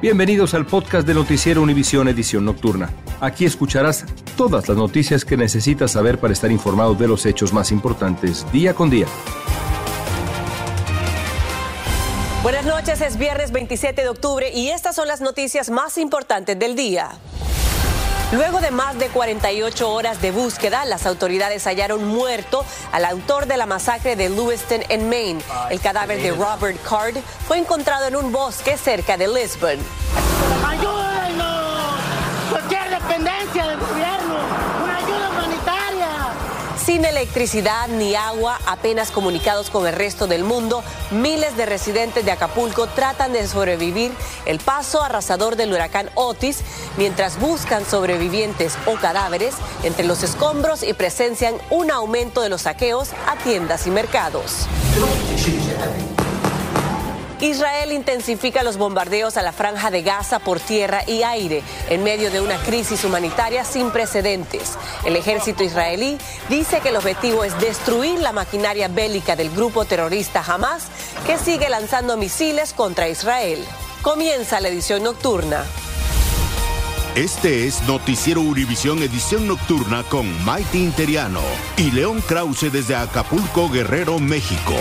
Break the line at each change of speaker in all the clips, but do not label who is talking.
Bienvenidos al podcast de Noticiero Univisión Edición Nocturna. Aquí escucharás todas las noticias que necesitas saber para estar informado de los hechos más importantes día con día.
Buenas noches, es viernes 27 de octubre y estas son las noticias más importantes del día. Luego de más de 48 horas de búsqueda, las autoridades hallaron muerto al autor de la masacre de Lewiston en Maine. El cadáver de Robert Card fue encontrado en un bosque cerca de Lisbon.
¡Ayúdenos! ¡Cualquier dependencia del gobierno!
Sin electricidad ni agua, apenas comunicados con el resto del mundo, miles de residentes de Acapulco tratan de sobrevivir el paso arrasador del huracán Otis mientras buscan sobrevivientes o cadáveres entre los escombros y presencian un aumento de los saqueos a tiendas y mercados. Israel intensifica los bombardeos a la franja de Gaza por tierra y aire en medio de una crisis humanitaria sin precedentes. El ejército israelí dice que el objetivo es destruir la maquinaria bélica del grupo terrorista Hamas, que sigue lanzando misiles contra Israel. Comienza la edición nocturna.
Este es Noticiero Univisión Edición Nocturna con Maite Interiano y León Krause desde Acapulco, Guerrero, México.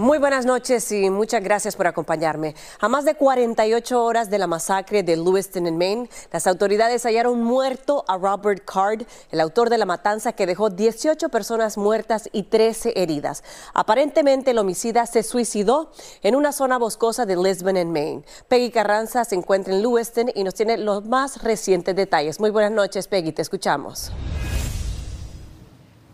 Muy buenas noches y muchas gracias por acompañarme. A más de 48 horas de la masacre de Lewiston en Maine, las autoridades hallaron muerto a Robert Card, el autor de la matanza que dejó 18 personas muertas y 13 heridas. Aparentemente el homicida se suicidó en una zona boscosa de Lisbon en Maine. Peggy Carranza se encuentra en Lewiston y nos tiene los más recientes detalles. Muy buenas noches, Peggy, te escuchamos.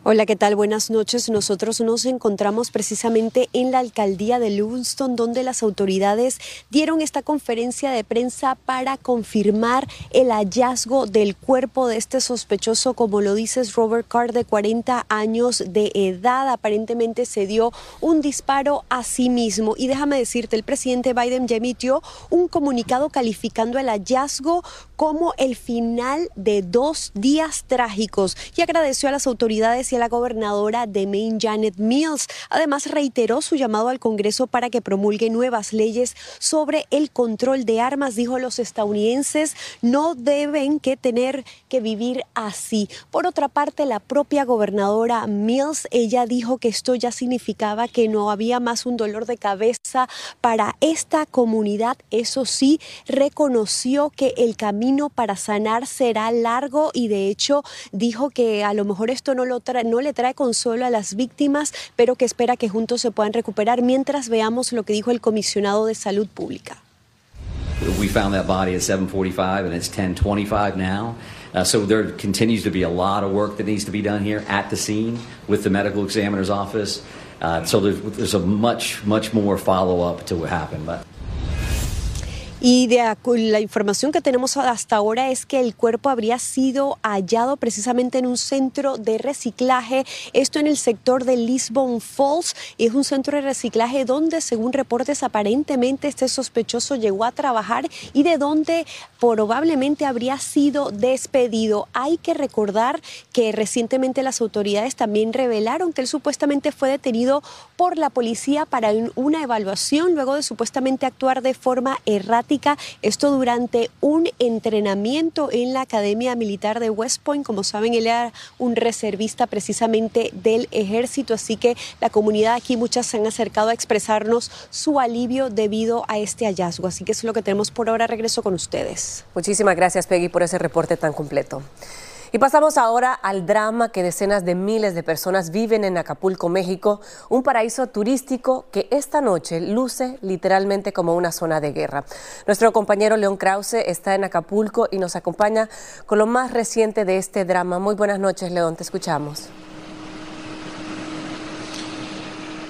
Hola, ¿qué tal? Buenas noches. Nosotros nos encontramos precisamente en la alcaldía de Lewiston, donde las autoridades dieron esta conferencia de prensa para confirmar el hallazgo del cuerpo de este sospechoso, como lo dices, Robert Carr, de 40 años de edad. Aparentemente se dio un disparo a sí mismo. Y déjame decirte, el presidente Biden ya emitió un comunicado calificando el hallazgo como el final de dos días trágicos y agradeció a las autoridades y la gobernadora de Maine, Janet Mills. Además, reiteró su llamado al Congreso para que promulgue nuevas leyes sobre el control de armas. Dijo los estadounidenses no deben que tener que vivir así. Por otra parte, la propia gobernadora Mills, ella dijo que esto ya significaba que no había más un dolor de cabeza para esta comunidad. Eso sí, reconoció que el camino para sanar será largo y de hecho dijo que a lo mejor esto no, lo trae, no le trae consuelo a las víctimas, pero que espera que juntos se puedan recuperar mientras veamos lo que dijo el comisionado de salud pública.
We found that body at 7:45 and it's 10:25 now. Uh, so there continues to be a lot of work that needs to be done here at the scene with the medical examiner's office. Uh, so there's, there's a much, much more follow up to what happened. But
Y de la información que tenemos hasta ahora es que el cuerpo habría sido hallado precisamente en un centro de reciclaje, esto en el sector de Lisbon Falls, y es un centro de reciclaje donde, según reportes, aparentemente este sospechoso llegó a trabajar y de donde probablemente habría sido despedido. Hay que recordar que recientemente las autoridades también revelaron que él supuestamente fue detenido por la policía para una evaluación luego de supuestamente actuar de forma errática esto durante un entrenamiento en la Academia Militar de West Point. Como saben, él era un reservista precisamente del ejército, así que la comunidad aquí, muchas se han acercado a expresarnos su alivio debido a este hallazgo. Así que eso es lo que tenemos por ahora. Regreso con ustedes.
Muchísimas gracias, Peggy, por ese reporte tan completo. Y pasamos ahora al drama que decenas de miles de personas viven en Acapulco, México, un paraíso turístico que esta noche luce literalmente como una zona de guerra. Nuestro compañero León Krause está en Acapulco y nos acompaña con lo más reciente de este drama. Muy buenas noches, León, te escuchamos.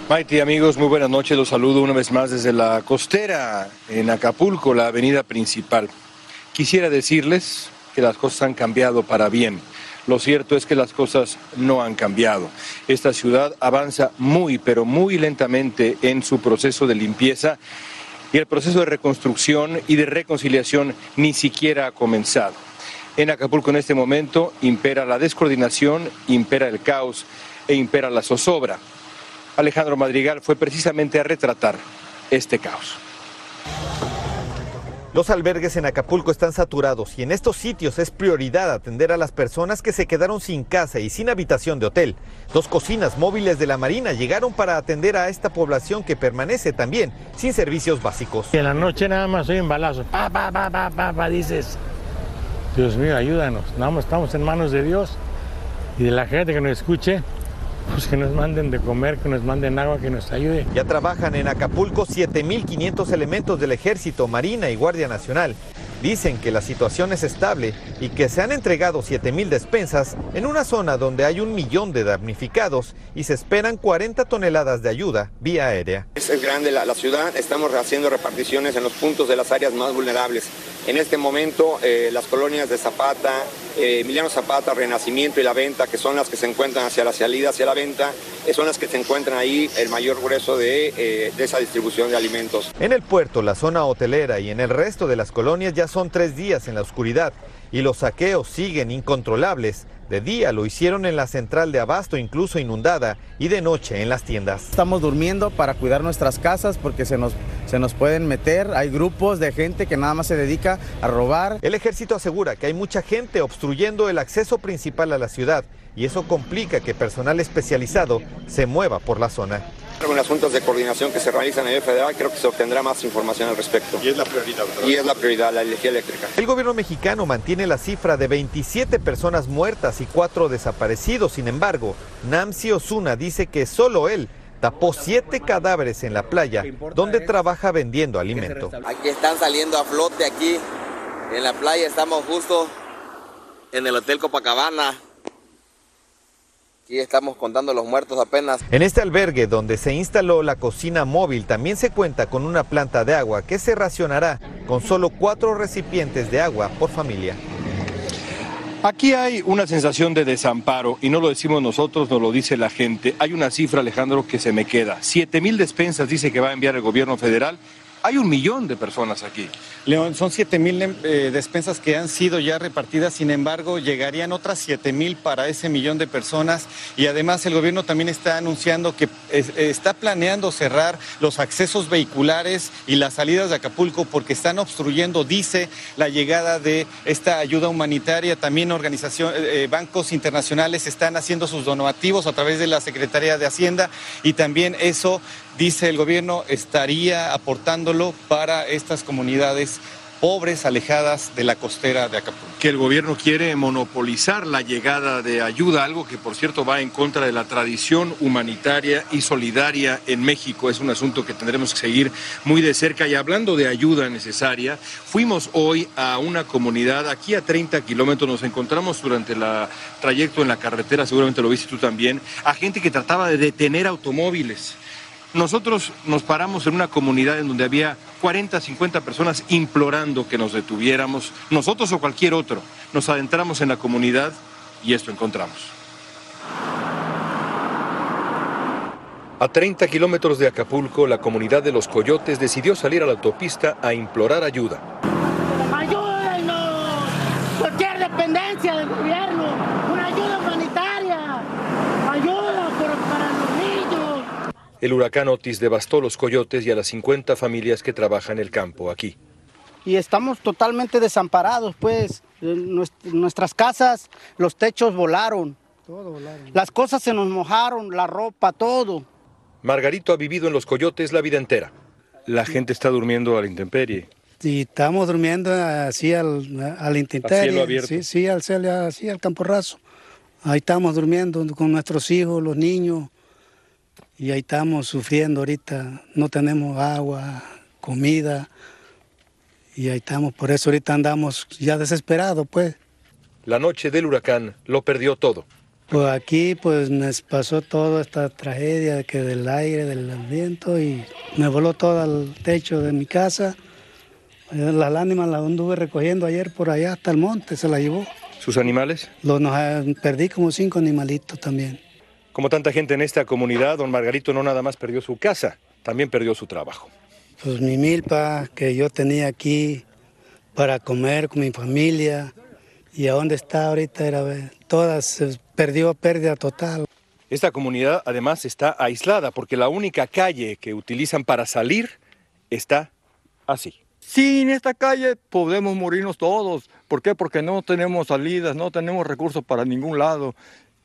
Maite, amigos, muy buenas noches. Los saludo una vez más desde la costera en Acapulco, la avenida principal. Quisiera decirles que las cosas han cambiado para bien. Lo cierto es que las cosas no han cambiado. Esta ciudad avanza muy, pero muy lentamente en su proceso de limpieza y el proceso de reconstrucción y de reconciliación ni siquiera ha comenzado. En Acapulco en este momento impera la descoordinación, impera el caos e impera la zozobra. Alejandro Madrigal fue precisamente a retratar este caos.
Los albergues en Acapulco están saturados y en estos sitios es prioridad atender a las personas que se quedaron sin casa y sin habitación de hotel. Dos cocinas móviles de la Marina llegaron para atender a esta población que permanece también sin servicios básicos.
en la noche nada más soy un balazo. Pa, pa, pa, pa, pa, pa, dices, Dios mío, ayúdanos. Nada más estamos en manos de Dios y de la gente que nos escuche pues que nos manden de comer, que nos manden agua, que nos ayude.
Ya trabajan en Acapulco 7.500 elementos del Ejército, Marina y Guardia Nacional. Dicen que la situación es estable y que se han entregado 7.000 despensas en una zona donde hay un millón de damnificados y se esperan 40 toneladas de ayuda vía aérea.
Es grande la, ciudad, estamos haciendo reparticiones en los puntos de las áreas más vulnerables. En este momento, eh, las colonias de Zapata, eh, Emiliano Zapata, Renacimiento y La Venta, que son las que se encuentran hacia la salida, hacia la venta, eh, son las que se encuentran ahí el mayor grueso de, de esa distribución de alimentos.
En el puerto, la zona hotelera y en el resto de las colonias ya son tres días en la oscuridad y los saqueos siguen incontrolables de día lo hicieron en la central de abasto, incluso inundada, y de noche en las tiendas.
Estamos durmiendo para cuidar nuestras casas porque se nos, se nos pueden meter. Hay grupos de gente que nada más se dedica a robar.
El ejército asegura que hay mucha gente obstruyendo el acceso principal a la ciudad y eso complica que personal especializado se mueva por la zona.
En asuntos de coordinación que se realizan a nivel federal, creo que se obtendrá más información al respecto.
Y es la prioridad,
Y es la prioridad, la energía eléctrica.
El gobierno mexicano mantiene la cifra de 27 personas muertas y 4 desaparecidos. Sin embargo, Namsi Osuna dice que solo él tapó siete cadáveres en la playa donde trabaja vendiendo alimento.
Aquí están saliendo a flote aquí en la playa, estamos justo en el Hotel Copacabana, Aquí estamos contando los muertos apenas.
En este albergue donde se instaló la cocina móvil también se cuenta con una planta de agua que se racionará con solo cuatro recipientes de agua por familia.
Aquí hay una sensación de desamparo y no lo decimos nosotros, nos lo dice la gente. Hay una cifra, Alejandro, que se me queda. Siete mil despensas dice que va a enviar el gobierno federal hay un millón de personas aquí.
León, son 7 mil eh, despensas que han sido ya repartidas, sin embargo, llegarían otras 7 mil para ese millón de personas y además el gobierno también está anunciando que está planeando cerrar los accesos vehiculares y las salidas de Acapulco porque están obstruyendo, dice, la llegada de esta ayuda humanitaria. También organizaciones, eh, eh, bancos internacionales están haciendo sus donativos a través de la Secretaría de Hacienda y también eso dice el gobierno, estaría aportándolo para estas comunidades pobres, alejadas de la costera de Acapulco.
Que el gobierno quiere monopolizar la llegada de ayuda, algo que por cierto va en contra de la tradición humanitaria y solidaria en México. Es un asunto que tendremos que seguir muy de cerca. Y hablando de ayuda necesaria, fuimos hoy a una comunidad, aquí a 30 kilómetros, nos encontramos durante el trayecto en la carretera, seguramente lo viste tú también, a gente que trataba de detener automóviles nosotros nos paramos en una comunidad en donde había 40, 50 personas implorando que nos detuviéramos, nosotros o cualquier otro. Nos adentramos en la comunidad y esto encontramos. A 30 kilómetros de Acapulco, la comunidad de los Coyotes decidió salir a la autopista a implorar ayuda.
¡Ayúdenos! Cualquier dependencia del gobierno, una ayuda humanitaria, ayuda por- para los niños.
El huracán Otis devastó los Coyotes y a las 50 familias que trabajan en el campo aquí.
y estamos totalmente desamparados, pues Eh, nues- nuestras casas, los techos volaron, las cosas se nos mojaron, la ropa, todo.
Margarito ha vivido en los Coyotes la vida entera. La gente está durmiendo a la intemperie.
Y estamos durmiendo así al, al intemperie.
cielo abierto.
Sí, sí, al cielo, así al campo raso. Ahí estamos durmiendo con nuestros hijos, los niños. Y ahí estamos sufriendo ahorita. No tenemos agua, comida. Y ahí estamos. Por eso ahorita andamos ya desesperados, pues.
La noche del huracán lo perdió todo.
Pues aquí pues nos pasó toda esta tragedia que del aire, del viento y me voló todo el techo de mi casa. Eh, Las lágrimas las anduve recogiendo ayer por allá hasta el monte, se la llevó.
¿Sus animales?
Los, nos, eh, perdí como cinco animalitos también.
Como tanta gente en esta comunidad, don Margarito no nada más perdió su casa, también perdió su trabajo.
Pues mi milpa que yo tenía aquí para comer con mi familia y a dónde está ahorita era eh, todas se perdió pérdida total.
Esta comunidad además está aislada porque la única calle que utilizan para salir está así.
Sin esta calle podemos morirnos todos. ¿Por qué? Porque no tenemos salidas, no tenemos recursos para ningún lado.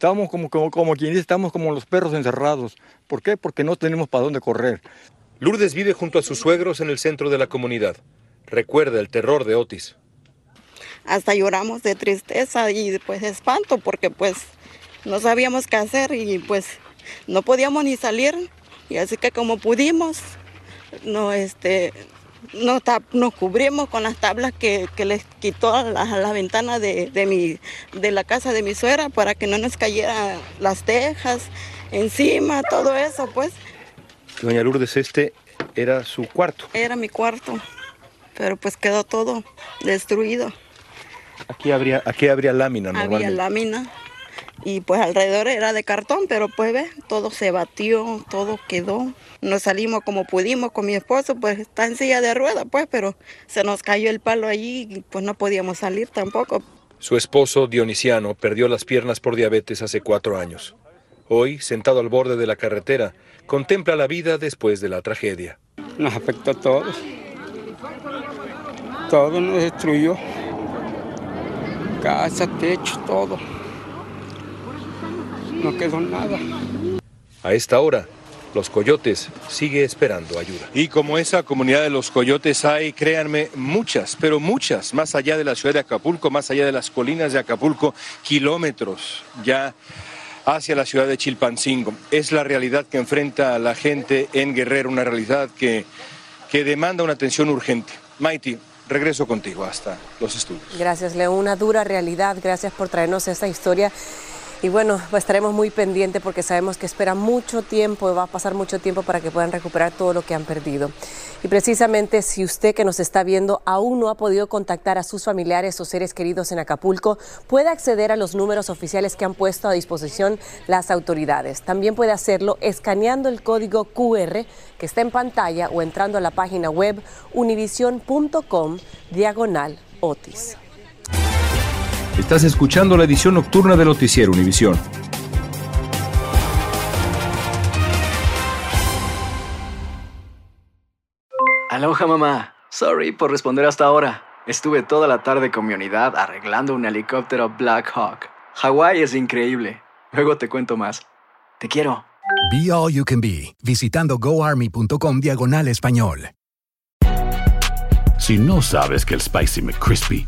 Estamos como, como, como quien dice, estamos como los perros encerrados. ¿Por qué? Porque no tenemos para dónde correr.
Lourdes vive junto a sus suegros en el centro de la comunidad. Recuerda el terror de Otis.
hasta lloramos de tristeza y pues de espanto porque pues no sabíamos qué hacer y pues no podíamos ni salir y así que como pudimos no este nos, cubrimos con las tablas que, que les quitó a la, ventana de, de mi, de la casa de mi suegra para que no nos cayeran las tejas encima, todo eso pues
Doña Lourdes, este era su cuarto.
era mi cuarto, pero pues quedó todo destruido.
Aquí habría, aquí habría lámina
Había
normalmente.
lámina y pues alrededor era de cartón, pero pues ve, todo se batió, todo quedó. Nos salimos como pudimos con mi esposo, pues está en silla de rueda, pues, pero se nos cayó el palo allí y pues no podíamos salir tampoco.
Su esposo, Dionisiano, perdió las piernas por diabetes hace cuatro años. Hoy, sentado al borde de la carretera, contempla la vida después de la tragedia.
Nos afectó a todos. Todo nos destruyó. Casa, techo, todo. No quedó nada.
A esta hora, los coyotes sigue esperando ayuda. Y como esa comunidad de los coyotes hay, créanme, muchas, pero muchas, más allá de la ciudad de Acapulco, más allá de las colinas de Acapulco, kilómetros ya hacia la ciudad de Chilpancingo. Es la realidad que enfrenta la gente en Guerrero, una realidad que, que demanda una atención urgente. Mighty, regreso contigo hasta los estudios.
Gracias, Leo. Una dura realidad. Gracias por traernos esta historia. Y bueno, pues estaremos muy pendientes porque sabemos que espera mucho tiempo, va a pasar mucho tiempo para que puedan recuperar todo lo que han perdido. Y precisamente si usted que nos está viendo aún no ha podido contactar a sus familiares o seres queridos en Acapulco, puede acceder a los números oficiales que han puesto a disposición las autoridades. También puede hacerlo escaneando el código QR que está en pantalla o entrando a la página web univision.com diagonal Otis.
Estás escuchando la edición nocturna del Noticiero Univisión.
Aloha mamá. Sorry por responder hasta ahora. Estuve toda la tarde con mi unidad arreglando un helicóptero Black Hawk. Hawái es increíble. Luego te cuento más. Te quiero.
Be All You Can Be, visitando goarmy.com diagonal español.
Si no sabes que el Spicy McCrispy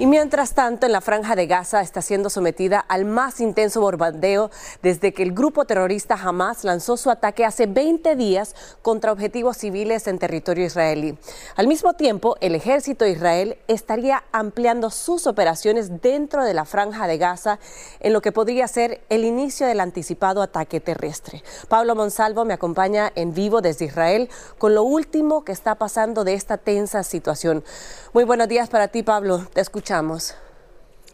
Y mientras tanto, en la franja de Gaza está siendo sometida al más intenso bombardeo desde que el grupo terrorista Hamas lanzó su ataque hace 20 días contra objetivos civiles en territorio israelí. Al mismo tiempo, el ejército de Israel estaría ampliando sus operaciones dentro de la franja de Gaza en lo que podría ser el inicio del anticipado ataque terrestre. Pablo Monsalvo me acompaña en vivo desde Israel con lo último que está pasando de esta tensa situación. Muy buenos días para ti, Pablo. Te escuchamos.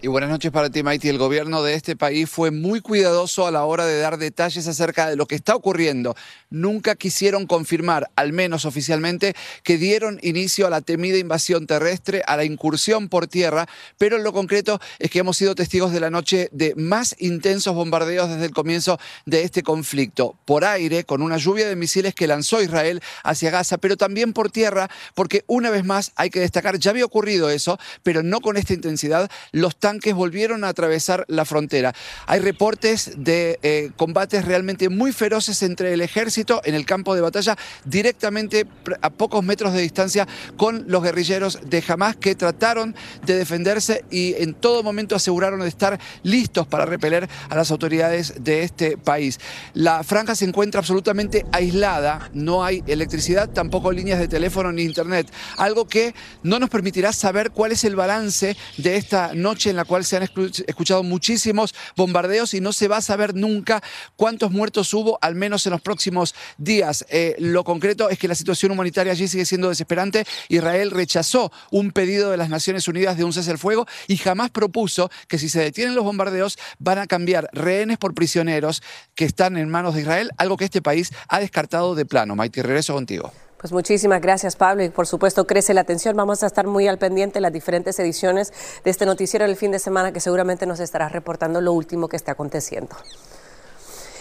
Y buenas noches para ti, Maiti. El gobierno de este país fue muy cuidadoso a la hora de dar detalles acerca de lo que está ocurriendo. Nunca quisieron confirmar, al menos oficialmente, que dieron inicio a la temida invasión terrestre, a la incursión por tierra, pero lo concreto es que hemos sido testigos de la noche de más intensos bombardeos desde el comienzo de este conflicto. Por aire, con una lluvia de misiles que lanzó Israel hacia Gaza, pero también por tierra, porque una vez más hay que destacar, ya había ocurrido eso, pero no con esta intensidad, los tanques volvieron a atravesar la frontera. Hay reportes de eh, combates realmente muy feroces entre el ejército en el campo de batalla, directamente a pocos metros de distancia con los guerrilleros de Hamas que trataron de defenderse y en todo momento aseguraron de estar listos para repeler a las autoridades de este país. La franja se encuentra absolutamente aislada, no hay electricidad, tampoco líneas de teléfono ni internet, algo que no nos permitirá saber cuál es el balance de esta noche en la cual se han escuchado muchísimos bombardeos y no se va a saber nunca cuántos muertos hubo, al menos en los próximos días. Eh, lo concreto es que la situación humanitaria allí sigue siendo desesperante. Israel rechazó un pedido de las Naciones Unidas de un cese al fuego y jamás propuso que si se detienen los bombardeos van a cambiar rehenes por prisioneros que están en manos de Israel, algo que este país ha descartado de plano. Maite, regreso contigo.
Pues muchísimas gracias, Pablo. Y por supuesto, crece la atención. Vamos a estar muy al pendiente de las diferentes ediciones de este noticiero del fin de semana que seguramente nos estará reportando lo último que está aconteciendo.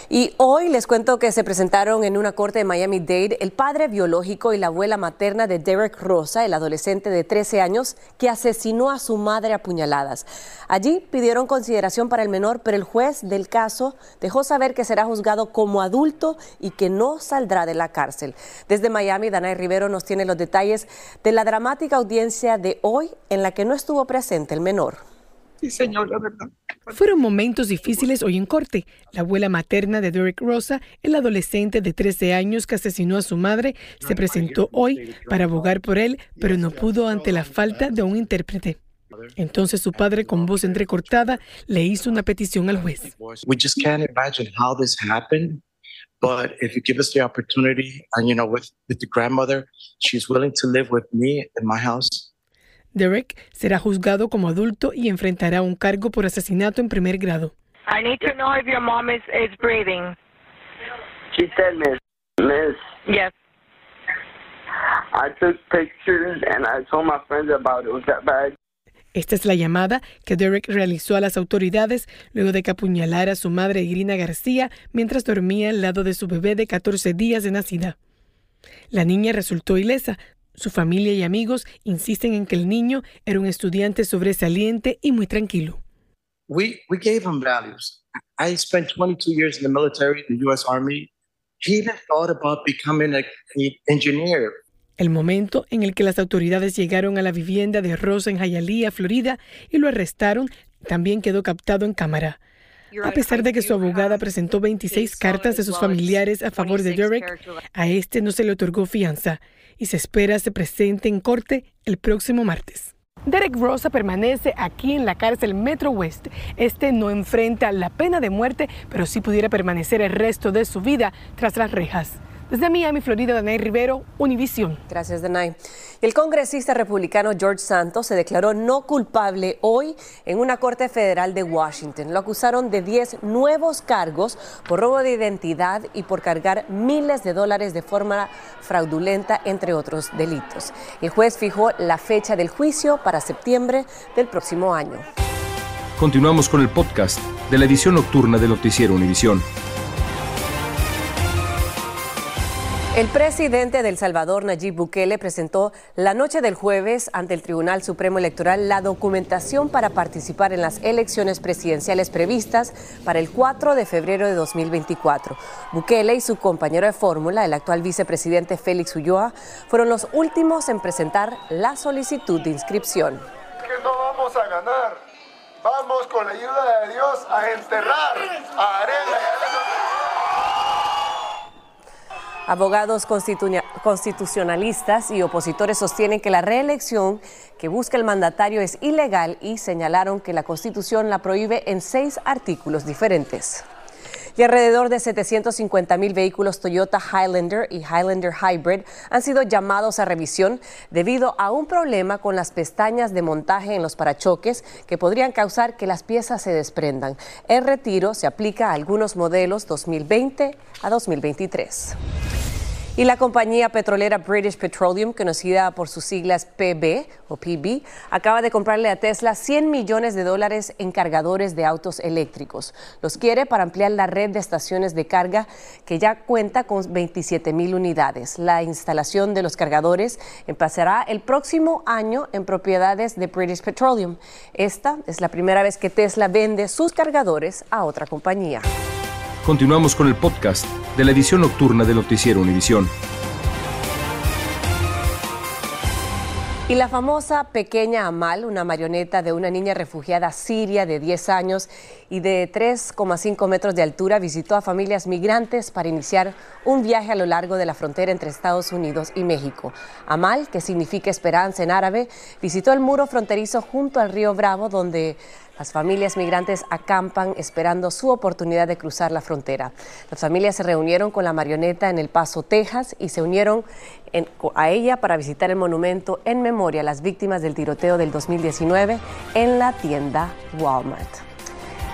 Y hoy les cuento que se presentaron en una corte de Miami-Dade el padre biológico y la abuela materna de Derek Rosa, el adolescente de 13 años que asesinó a su madre a puñaladas. Allí pidieron consideración para el menor, pero el juez del caso dejó saber que será juzgado como adulto y que no saldrá de la cárcel. Desde Miami, Danay Rivero nos tiene los detalles de la dramática audiencia de hoy en la que no estuvo presente el menor.
Sí, señor, la verdad. Fueron momentos difíciles hoy en corte. La abuela materna de Derek Rosa, el adolescente de 13 años que asesinó a su madre, se presentó hoy para abogar por él, pero no pudo ante la falta de un intérprete. Entonces su padre, con voz entrecortada, le hizo una petición al juez.
We just can't imagine how this happened. But if you give us the opportunity, and you know, with, with the grandmother, she's willing to live with me in my house.
Derek será juzgado como adulto y enfrentará un cargo por asesinato en primer grado.
I need to know if your mom is, is breathing.
She said, Miss, Miss.
Yes.
I took pictures and I told my friends about it. Was that bad?
Esta es la llamada que Derek realizó a las autoridades luego de que apuñalara a su madre Irina García mientras dormía al lado de su bebé de 14 días de nacida. La niña resultó ilesa, su familia y amigos insisten en que el niño era un estudiante sobresaliente y muy tranquilo.
We, we gave him values. I spent 22 years in the military, the U.S. Army. He even thought about becoming an engineer.
El momento en el que las autoridades llegaron a la vivienda de Rosa en Hialeah, Florida, y lo arrestaron, también quedó captado en cámara. A pesar de que su abogada presentó 26 cartas de sus familiares a favor de Derek, a este no se le otorgó fianza y se espera se presente en corte el próximo martes. Derek Rosa permanece aquí en la cárcel Metro West. Este no enfrenta la pena de muerte, pero sí pudiera permanecer el resto de su vida tras las rejas. Desde Miami, Florida, Danay Rivero, Univisión.
Gracias, Danay. El congresista republicano George Santos se declaró no culpable hoy en una corte federal de Washington. Lo acusaron de 10 nuevos cargos por robo de identidad y por cargar miles de dólares de forma fraudulenta, entre otros delitos. El juez fijó la fecha del juicio para septiembre del próximo año.
Continuamos con el podcast de la edición nocturna de Noticiero Univisión.
El presidente de El Salvador, Nayib Bukele, presentó la noche del jueves ante el Tribunal Supremo Electoral la documentación para participar en las elecciones presidenciales previstas para el 4 de febrero de 2024. Bukele y su compañero de fórmula, el actual vicepresidente Félix Ulloa, fueron los últimos en presentar la solicitud de inscripción.
Que no vamos a ganar. Vamos con la ayuda de Dios a enterrar a Arena
Abogados constitucionalistas y opositores sostienen que la reelección que busca el mandatario es ilegal y señalaron que la Constitución la prohíbe en seis artículos diferentes y alrededor de 750 mil vehículos Toyota Highlander y Highlander Hybrid han sido llamados a revisión debido a un problema con las pestañas de montaje en los parachoques que podrían causar que las piezas se desprendan. El retiro se aplica a algunos modelos 2020 a 2023. Y la compañía petrolera British Petroleum, conocida por sus siglas PB o PB, acaba de comprarle a Tesla 100 millones de dólares en cargadores de autos eléctricos. Los quiere para ampliar la red de estaciones de carga que ya cuenta con 27 mil unidades. La instalación de los cargadores empezará el próximo año en propiedades de British Petroleum. Esta es la primera vez que Tesla vende sus cargadores a otra compañía.
Continuamos con el podcast de la edición nocturna de Noticiero Univisión.
Y la famosa pequeña Amal, una marioneta de una niña refugiada siria de 10 años y de 3,5 metros de altura, visitó a familias migrantes para iniciar un viaje a lo largo de la frontera entre Estados Unidos y México. Amal, que significa esperanza en árabe, visitó el muro fronterizo junto al río Bravo, donde las familias migrantes acampan esperando su oportunidad de cruzar la frontera. Las familias se reunieron con la marioneta en El Paso, Texas, y se unieron a ella para visitar el monumento en memoria a las víctimas del tiroteo del 2019 en la tienda Walmart.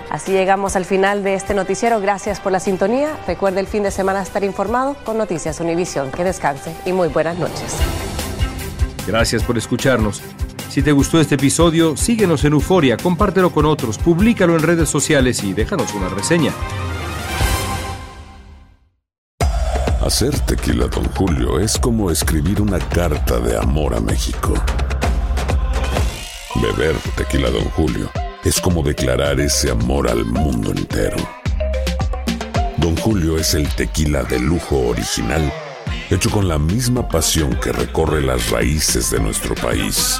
Así llegamos al final de este noticiero. Gracias por la sintonía. Recuerde el fin de semana estar informado con Noticias Univisión. Que descanse y muy buenas noches.
Gracias por escucharnos. Si te gustó este episodio, síguenos en Euforia, compártelo con otros, públicalo en redes sociales y déjanos una reseña.
Hacer tequila, don Julio, es como escribir una carta de amor a México. Beber tequila, don Julio, es como declarar ese amor al mundo entero. Don Julio es el tequila de lujo original, hecho con la misma pasión que recorre las raíces de nuestro país